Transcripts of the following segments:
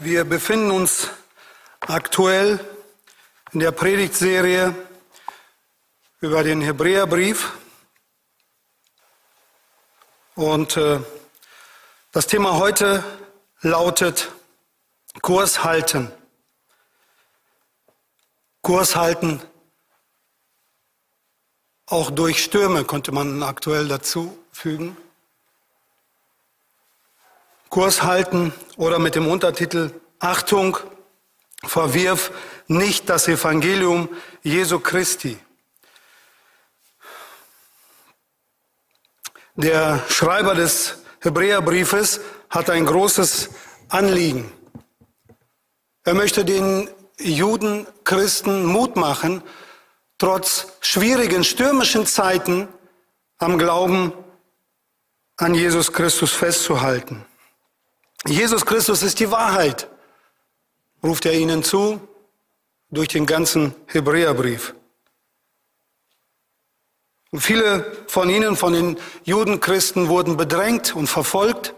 Wir befinden uns aktuell in der Predigtserie über den Hebräerbrief. Und äh, das Thema heute lautet Kurs halten. Kurs halten, auch durch Stürme könnte man aktuell dazu fügen. Kurs halten oder mit dem Untertitel Achtung, verwirf nicht das Evangelium Jesu Christi. Der Schreiber des Hebräerbriefes hat ein großes Anliegen. Er möchte den Juden, Christen Mut machen, trotz schwierigen, stürmischen Zeiten am Glauben an Jesus Christus festzuhalten. Jesus Christus ist die Wahrheit, ruft er ihnen zu durch den ganzen Hebräerbrief. Und viele von ihnen, von den Judenchristen, wurden bedrängt und verfolgt.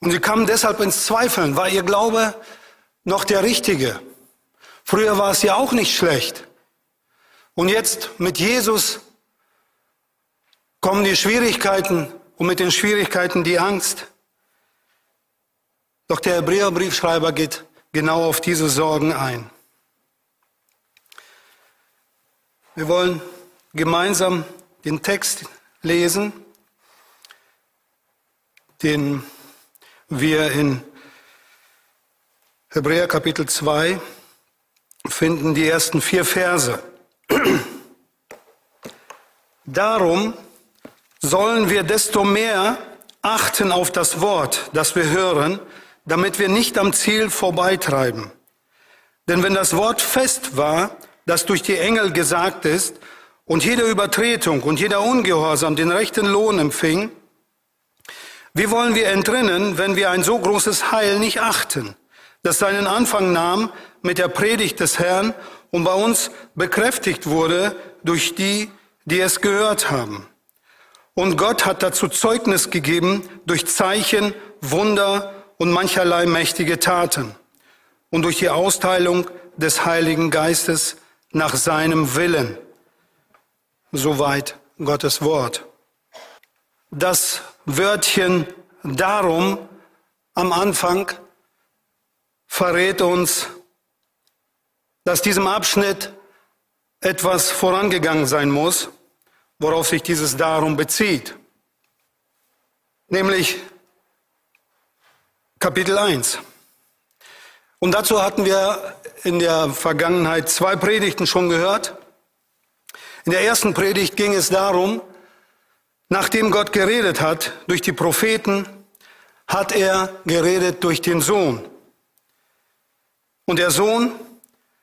Und sie kamen deshalb ins Zweifeln, war ihr Glaube noch der richtige? Früher war es ja auch nicht schlecht. Und jetzt mit Jesus kommen die Schwierigkeiten und mit den Schwierigkeiten die Angst. Doch der Hebräerbriefschreiber geht genau auf diese Sorgen ein. Wir wollen gemeinsam den Text lesen, den wir in Hebräer Kapitel 2 finden, die ersten vier Verse. Darum sollen wir desto mehr achten auf das Wort, das wir hören, damit wir nicht am Ziel vorbeitreiben. Denn wenn das Wort fest war, das durch die Engel gesagt ist, und jede Übertretung und jeder Ungehorsam den rechten Lohn empfing, wie wollen wir entrinnen, wenn wir ein so großes Heil nicht achten, das seinen Anfang nahm mit der Predigt des Herrn und bei uns bekräftigt wurde durch die, die es gehört haben. Und Gott hat dazu Zeugnis gegeben durch Zeichen, Wunder und mancherlei mächtige Taten und durch die Austeilung des Heiligen Geistes nach seinem Willen. Soweit Gottes Wort. Das Wörtchen darum am Anfang verrät uns, dass diesem Abschnitt etwas vorangegangen sein muss, worauf sich dieses darum bezieht. Nämlich Kapitel 1. Und dazu hatten wir in der Vergangenheit zwei Predigten schon gehört. In der ersten Predigt ging es darum, nachdem Gott geredet hat durch die Propheten, hat er geredet durch den Sohn. Und der Sohn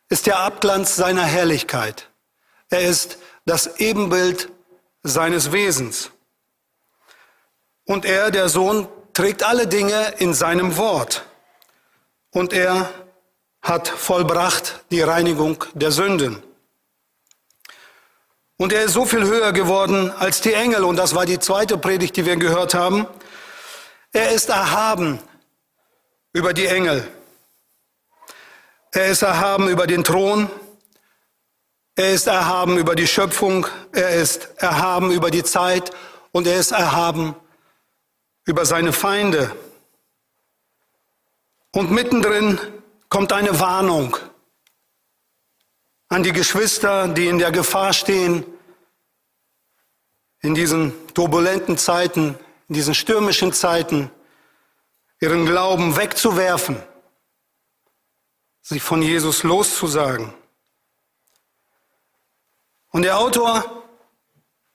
ist der Abglanz seiner Herrlichkeit. Er ist das Ebenbild seines Wesens. Und er, der Sohn, trägt alle Dinge in seinem Wort. Und er hat vollbracht die Reinigung der Sünden. Und er ist so viel höher geworden als die Engel. Und das war die zweite Predigt, die wir gehört haben. Er ist erhaben über die Engel. Er ist erhaben über den Thron. Er ist erhaben über die Schöpfung. Er ist erhaben über die Zeit. Und er ist erhaben über seine Feinde. Und mittendrin kommt eine Warnung an die Geschwister, die in der Gefahr stehen, in diesen turbulenten Zeiten, in diesen stürmischen Zeiten, ihren Glauben wegzuwerfen, sich von Jesus loszusagen. Und der Autor,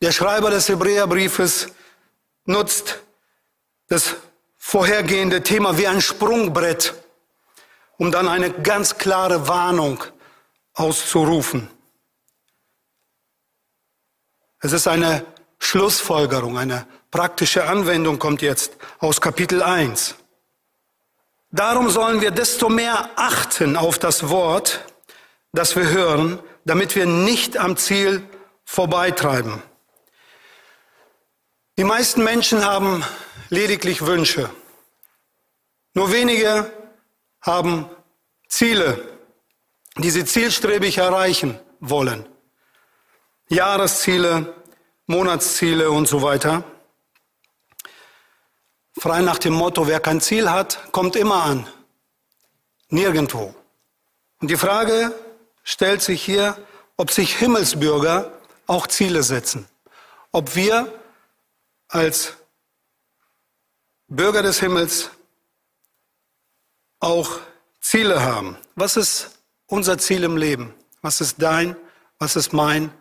der Schreiber des Hebräerbriefes, nutzt das vorhergehende Thema wie ein Sprungbrett, um dann eine ganz klare Warnung auszurufen. Es ist eine Schlussfolgerung, eine praktische Anwendung kommt jetzt aus Kapitel 1. Darum sollen wir desto mehr achten auf das Wort, das wir hören, damit wir nicht am Ziel vorbeitreiben. Die meisten Menschen haben lediglich Wünsche. Nur wenige haben Ziele, die sie zielstrebig erreichen wollen. Jahresziele, Monatsziele und so weiter. Frei nach dem Motto, wer kein Ziel hat, kommt immer an. Nirgendwo. Und die Frage stellt sich hier, ob sich Himmelsbürger auch Ziele setzen. Ob wir als Bürger des Himmels auch Ziele haben. Was ist unser Ziel im Leben? Was ist dein, was ist mein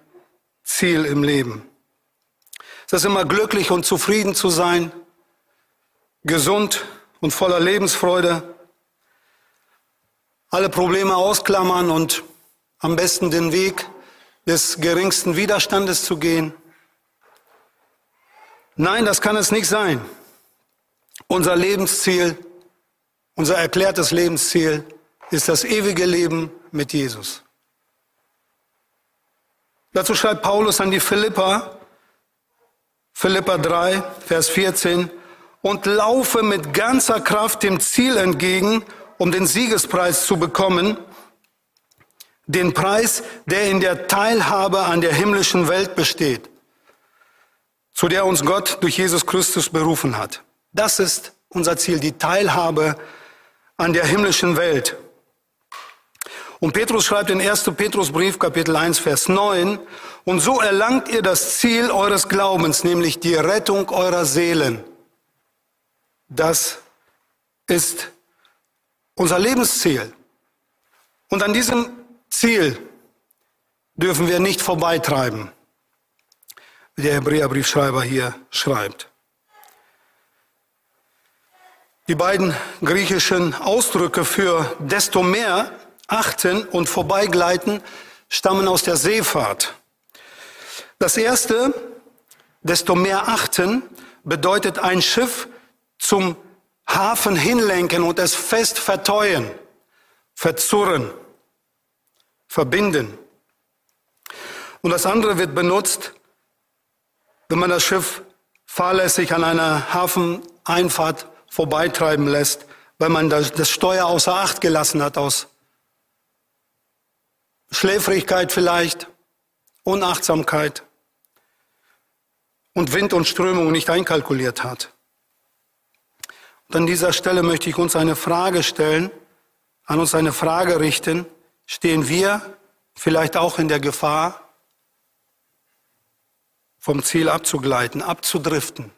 Ziel im Leben? Ist es immer glücklich und zufrieden zu sein, gesund und voller Lebensfreude, alle Probleme ausklammern und am besten den Weg des geringsten Widerstandes zu gehen? Nein, das kann es nicht sein. Unser Lebensziel, unser erklärtes Lebensziel ist das ewige Leben mit Jesus. Dazu schreibt Paulus an die Philippa, Philippa 3, Vers 14, und laufe mit ganzer Kraft dem Ziel entgegen, um den Siegespreis zu bekommen, den Preis, der in der Teilhabe an der himmlischen Welt besteht, zu der uns Gott durch Jesus Christus berufen hat. Das ist unser Ziel, die Teilhabe an der himmlischen Welt. Und Petrus schreibt in 1. Petrusbrief, Kapitel 1, Vers 9, und so erlangt ihr das Ziel eures Glaubens, nämlich die Rettung eurer Seelen. Das ist unser Lebensziel. Und an diesem Ziel dürfen wir nicht vorbeitreiben, wie der Hebräerbriefschreiber hier schreibt. Die beiden griechischen Ausdrücke für desto mehr achten und vorbeigleiten stammen aus der Seefahrt. Das erste, desto mehr achten, bedeutet ein Schiff zum Hafen hinlenken und es fest verteuen, verzurren, verbinden. Und das andere wird benutzt, wenn man das Schiff fahrlässig an einer Hafeneinfahrt vorbeitreiben lässt, weil man das Steuer außer Acht gelassen hat aus Schläfrigkeit vielleicht, Unachtsamkeit und Wind und Strömung nicht einkalkuliert hat. Und an dieser Stelle möchte ich uns eine Frage stellen, an uns eine Frage richten. Stehen wir vielleicht auch in der Gefahr, vom Ziel abzugleiten, abzudriften,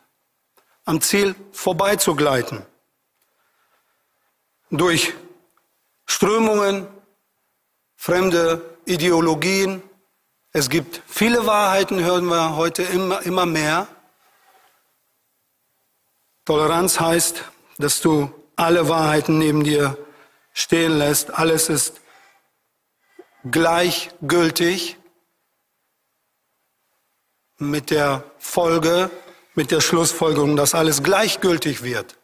am Ziel vorbeizugleiten? Durch Strömungen, fremde Ideologien. Es gibt viele Wahrheiten, hören wir heute immer, immer mehr. Toleranz heißt, dass du alle Wahrheiten neben dir stehen lässt. Alles ist gleichgültig mit der Folge, mit der Schlussfolgerung, dass alles gleichgültig wird.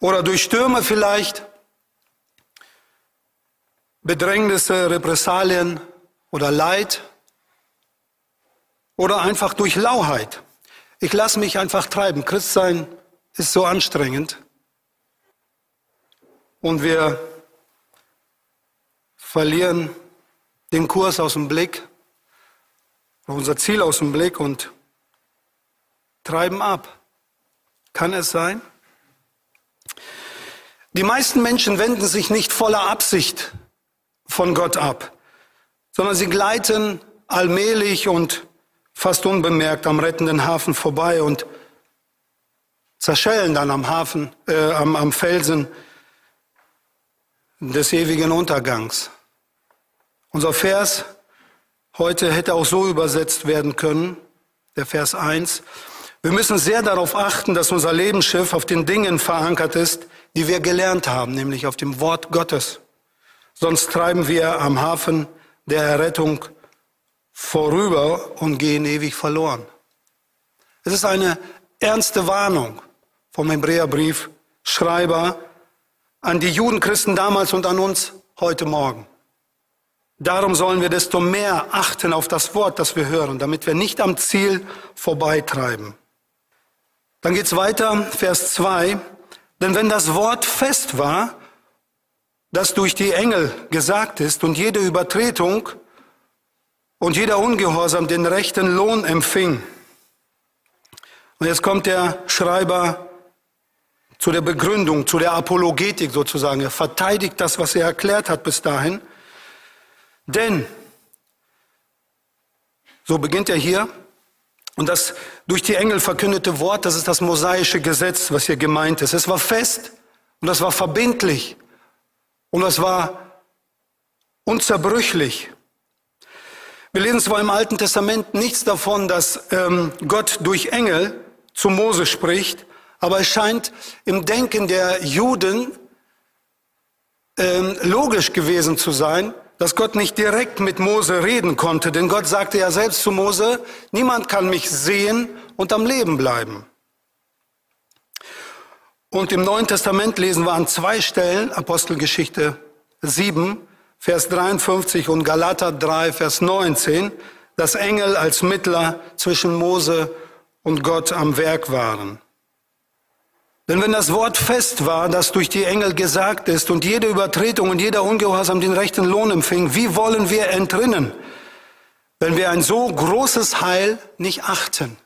Oder durch Stürme vielleicht, Bedrängnisse, Repressalien oder Leid oder einfach durch Lauheit. Ich lasse mich einfach treiben. Christsein ist so anstrengend. Und wir verlieren den Kurs aus dem Blick, unser Ziel aus dem Blick und treiben ab. Kann es sein? Die meisten Menschen wenden sich nicht voller Absicht von Gott ab, sondern sie gleiten allmählich und fast unbemerkt am rettenden Hafen vorbei und zerschellen dann am Hafen, äh, am, am Felsen des ewigen Untergangs. Unser Vers heute hätte auch so übersetzt werden können, der Vers 1. Wir müssen sehr darauf achten, dass unser Lebensschiff auf den Dingen verankert ist, die wir gelernt haben, nämlich auf dem Wort Gottes. Sonst treiben wir am Hafen der Errettung vorüber und gehen ewig verloren. Es ist eine ernste Warnung vom Hebräerbrief Schreiber an die Judenchristen damals und an uns heute Morgen. Darum sollen wir desto mehr achten auf das Wort, das wir hören, damit wir nicht am Ziel vorbeitreiben. Dann geht's weiter, Vers 2. Denn wenn das Wort fest war, das durch die Engel gesagt ist und jede Übertretung und jeder Ungehorsam den rechten Lohn empfing. Und jetzt kommt der Schreiber zu der Begründung, zu der Apologetik sozusagen. Er verteidigt das, was er erklärt hat bis dahin. Denn, so beginnt er hier, und das durch die Engel verkündete Wort, das ist das mosaische Gesetz, was hier gemeint ist. Es war fest und das war verbindlich und das war unzerbrüchlich. Wir lesen zwar im Alten Testament nichts davon, dass ähm, Gott durch Engel zu Mose spricht, aber es scheint im Denken der Juden ähm, logisch gewesen zu sein, dass Gott nicht direkt mit Mose reden konnte, denn Gott sagte ja selbst zu Mose, niemand kann mich sehen und am Leben bleiben. Und im Neuen Testament lesen wir an zwei Stellen, Apostelgeschichte 7, Vers 53 und Galater 3, Vers 19, dass Engel als Mittler zwischen Mose und Gott am Werk waren. Denn wenn das Wort fest war, das durch die Engel gesagt ist und jede Übertretung und jeder Ungehorsam den rechten Lohn empfing, wie wollen wir entrinnen, wenn wir ein so großes Heil nicht achten?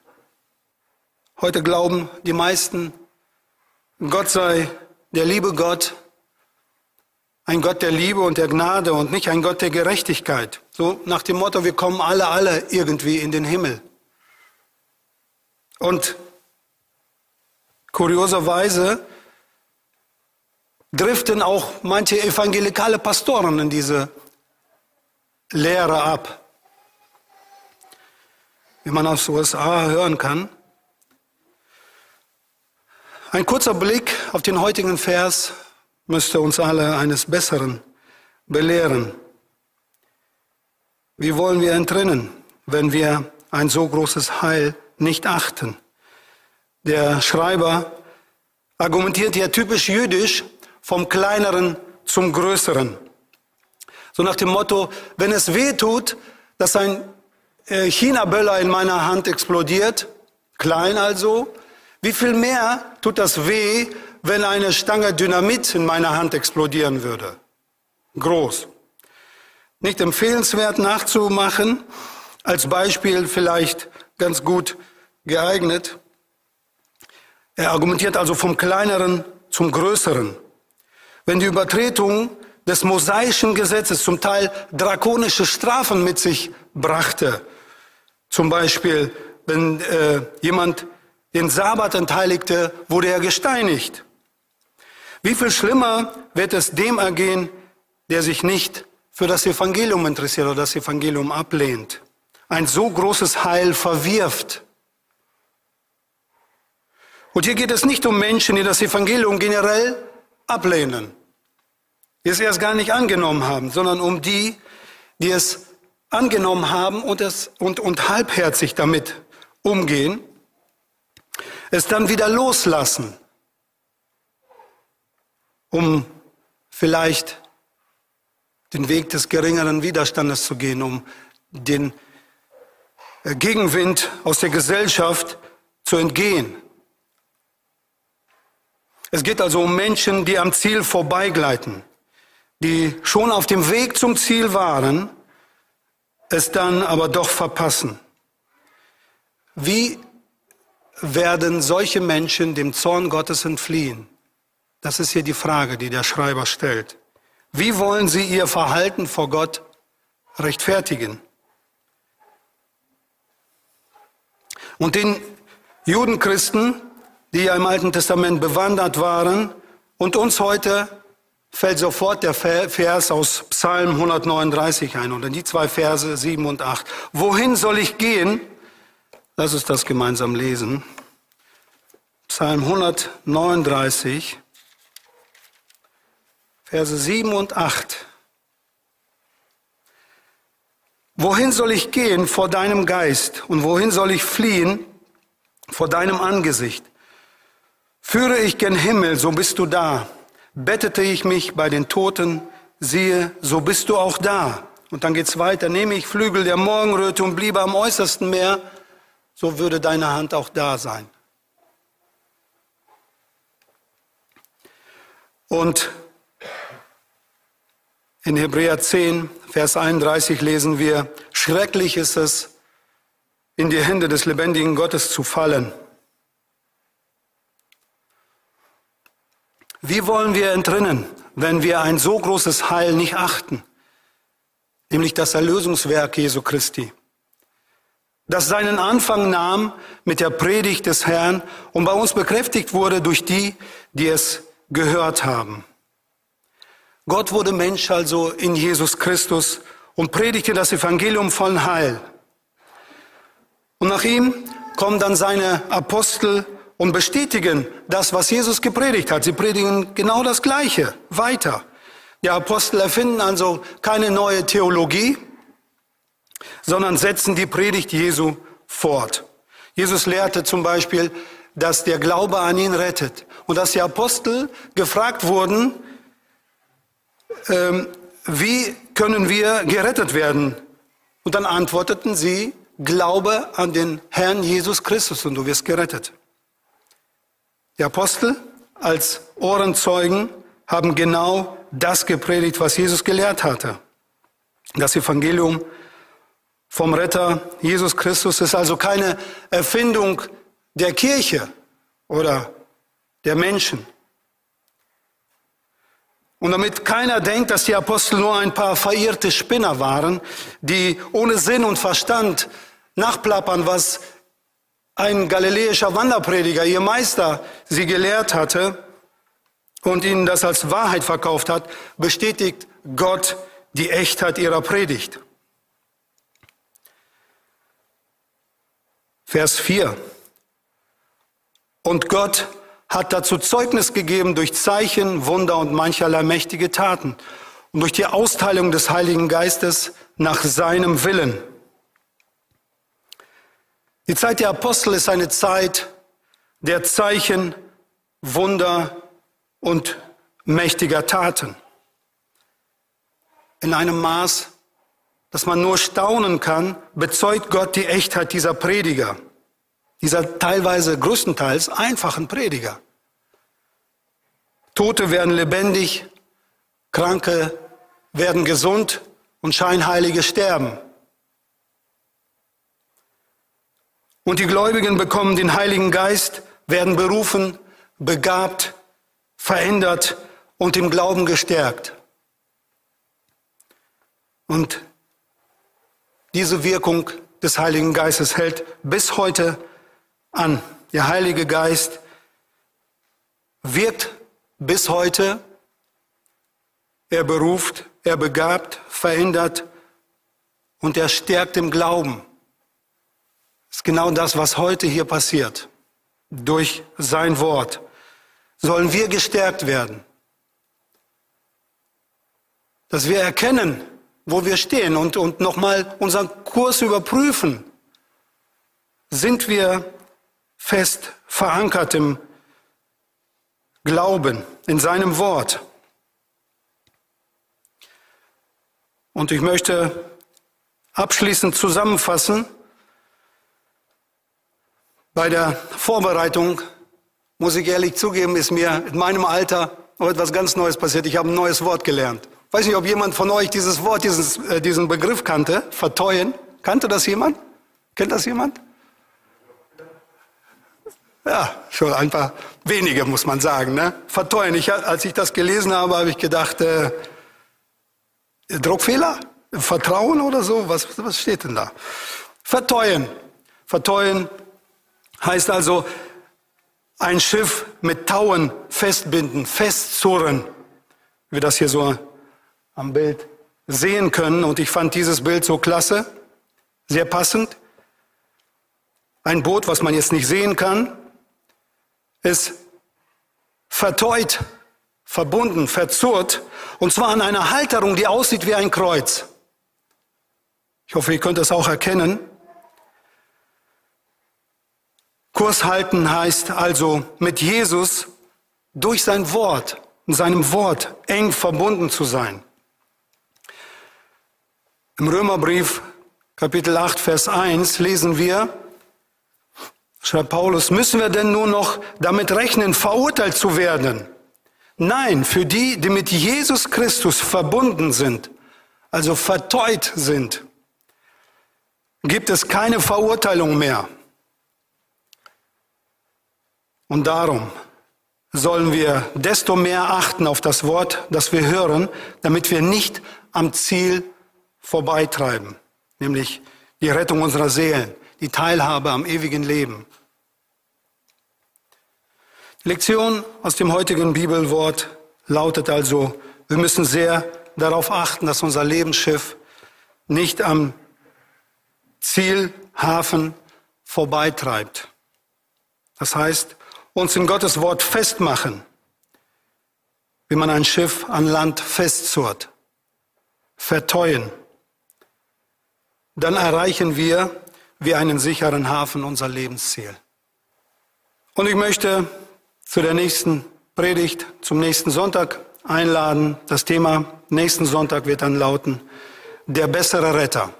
Heute glauben die meisten, Gott sei der liebe Gott, ein Gott der Liebe und der Gnade und nicht ein Gott der Gerechtigkeit. So nach dem Motto, wir kommen alle, alle irgendwie in den Himmel. Und Kurioserweise driften auch manche evangelikale Pastoren in diese Lehre ab. Wie man aus den USA hören kann. Ein kurzer Blick auf den heutigen Vers müsste uns alle eines Besseren belehren. Wie wollen wir entrinnen, wenn wir ein so großes Heil nicht achten? Der Schreiber argumentiert hier typisch jüdisch vom kleineren zum größeren. So nach dem Motto, wenn es weh tut, dass ein äh, China-Böller in meiner Hand explodiert, klein also, wie viel mehr tut das weh, wenn eine Stange Dynamit in meiner Hand explodieren würde? Groß. Nicht empfehlenswert nachzumachen, als Beispiel vielleicht ganz gut geeignet. Er argumentiert also vom Kleineren zum Größeren. Wenn die Übertretung des mosaischen Gesetzes zum Teil drakonische Strafen mit sich brachte, zum Beispiel wenn äh, jemand den Sabbat entheiligte, wurde er gesteinigt. Wie viel schlimmer wird es dem ergehen, der sich nicht für das Evangelium interessiert oder das Evangelium ablehnt, ein so großes Heil verwirft. Und hier geht es nicht um Menschen, die das Evangelium generell ablehnen, die es erst gar nicht angenommen haben, sondern um die, die es angenommen haben und, es, und, und halbherzig damit umgehen, es dann wieder loslassen, um vielleicht den Weg des geringeren Widerstandes zu gehen, um den Gegenwind aus der Gesellschaft zu entgehen. Es geht also um Menschen, die am Ziel vorbeigleiten, die schon auf dem Weg zum Ziel waren, es dann aber doch verpassen. Wie werden solche Menschen dem Zorn Gottes entfliehen? Das ist hier die Frage, die der Schreiber stellt. Wie wollen sie ihr Verhalten vor Gott rechtfertigen? Und den Judenchristen die ja im Alten Testament bewandert waren. Und uns heute fällt sofort der Vers aus Psalm 139 ein, oder die zwei Verse 7 und 8. Wohin soll ich gehen? Lass uns das gemeinsam lesen. Psalm 139, Verse 7 und 8. Wohin soll ich gehen vor deinem Geist und wohin soll ich fliehen vor deinem Angesicht? Führe ich gen Himmel, so bist du da. Bettete ich mich bei den Toten, siehe, so bist du auch da. Und dann geht's weiter. Nehme ich Flügel der Morgenröte und bliebe am äußersten Meer, so würde deine Hand auch da sein. Und in Hebräer 10, Vers 31 lesen wir, schrecklich ist es, in die Hände des lebendigen Gottes zu fallen. Wie wollen wir entrinnen, wenn wir ein so großes Heil nicht achten, nämlich das Erlösungswerk Jesu Christi, das seinen Anfang nahm mit der Predigt des Herrn und bei uns bekräftigt wurde durch die, die es gehört haben. Gott wurde Mensch also in Jesus Christus und predigte das Evangelium von Heil. Und nach ihm kommen dann seine Apostel und bestätigen das, was Jesus gepredigt hat. Sie predigen genau das Gleiche weiter. Die Apostel erfinden also keine neue Theologie, sondern setzen die Predigt Jesu fort. Jesus lehrte zum Beispiel, dass der Glaube an ihn rettet und dass die Apostel gefragt wurden, ähm, wie können wir gerettet werden? Und dann antworteten sie, Glaube an den Herrn Jesus Christus und du wirst gerettet. Die Apostel als Ohrenzeugen haben genau das gepredigt, was Jesus gelehrt hatte. Das Evangelium vom Retter Jesus Christus ist also keine Erfindung der Kirche oder der Menschen. Und damit keiner denkt, dass die Apostel nur ein paar verirrte Spinner waren, die ohne Sinn und Verstand nachplappern, was ein galiläischer Wanderprediger, ihr Meister, sie gelehrt hatte und ihnen das als Wahrheit verkauft hat, bestätigt Gott die Echtheit ihrer Predigt. Vers 4. Und Gott hat dazu Zeugnis gegeben durch Zeichen, Wunder und mancherlei mächtige Taten und durch die Austeilung des Heiligen Geistes nach seinem Willen die Zeit der Apostel ist eine Zeit der Zeichen, Wunder und mächtiger Taten. In einem Maß, dass man nur staunen kann, bezeugt Gott die Echtheit dieser Prediger, dieser teilweise größtenteils einfachen Prediger. Tote werden lebendig, Kranke werden gesund und Scheinheilige sterben. Und die Gläubigen bekommen den Heiligen Geist, werden berufen, begabt, verändert und im Glauben gestärkt. Und diese Wirkung des Heiligen Geistes hält bis heute an. Der Heilige Geist wirkt bis heute. Er beruft, er begabt, verändert und er stärkt im Glauben ist genau das, was heute hier passiert. Durch sein Wort sollen wir gestärkt werden. Dass wir erkennen, wo wir stehen und, und nochmal unseren Kurs überprüfen. Sind wir fest verankert im Glauben, in seinem Wort? Und ich möchte abschließend zusammenfassen, bei der Vorbereitung, muss ich ehrlich zugeben, ist mir in meinem Alter noch etwas ganz Neues passiert. Ich habe ein neues Wort gelernt. Weiß nicht, ob jemand von euch dieses Wort, dieses, äh, diesen Begriff kannte, verteuen. Kannte das jemand? Kennt das jemand? Ja, schon ein paar wenige, muss man sagen. Ne? Verteuen. Ich, als ich das gelesen habe, habe ich gedacht, äh, Druckfehler? Vertrauen oder so? Was, was steht denn da? Verteuen. Verteuen Heißt also, ein Schiff mit Tauen festbinden, festzurren, wie wir das hier so am Bild sehen können. Und ich fand dieses Bild so klasse, sehr passend. Ein Boot, was man jetzt nicht sehen kann, ist verteut, verbunden, verzurrt, und zwar an einer Halterung, die aussieht wie ein Kreuz. Ich hoffe, ihr könnt das auch erkennen. Kurs halten heißt also mit Jesus durch sein Wort, in seinem Wort eng verbunden zu sein. Im Römerbrief Kapitel 8, Vers 1 lesen wir, schreibt Paulus, müssen wir denn nur noch damit rechnen, verurteilt zu werden? Nein, für die, die mit Jesus Christus verbunden sind, also verteut sind, gibt es keine Verurteilung mehr. Und darum sollen wir desto mehr achten auf das Wort, das wir hören, damit wir nicht am Ziel vorbeitreiben, nämlich die Rettung unserer Seelen, die Teilhabe am ewigen Leben. Die Lektion aus dem heutigen Bibelwort lautet also, wir müssen sehr darauf achten, dass unser Lebensschiff nicht am Zielhafen vorbeitreibt. Das heißt, uns in Gottes Wort festmachen, wie man ein Schiff an Land festzurrt, verteuen. Dann erreichen wir wie einen sicheren Hafen unser Lebensziel. Und ich möchte zu der nächsten Predigt, zum nächsten Sonntag einladen. Das Thema nächsten Sonntag wird dann lauten, der bessere Retter.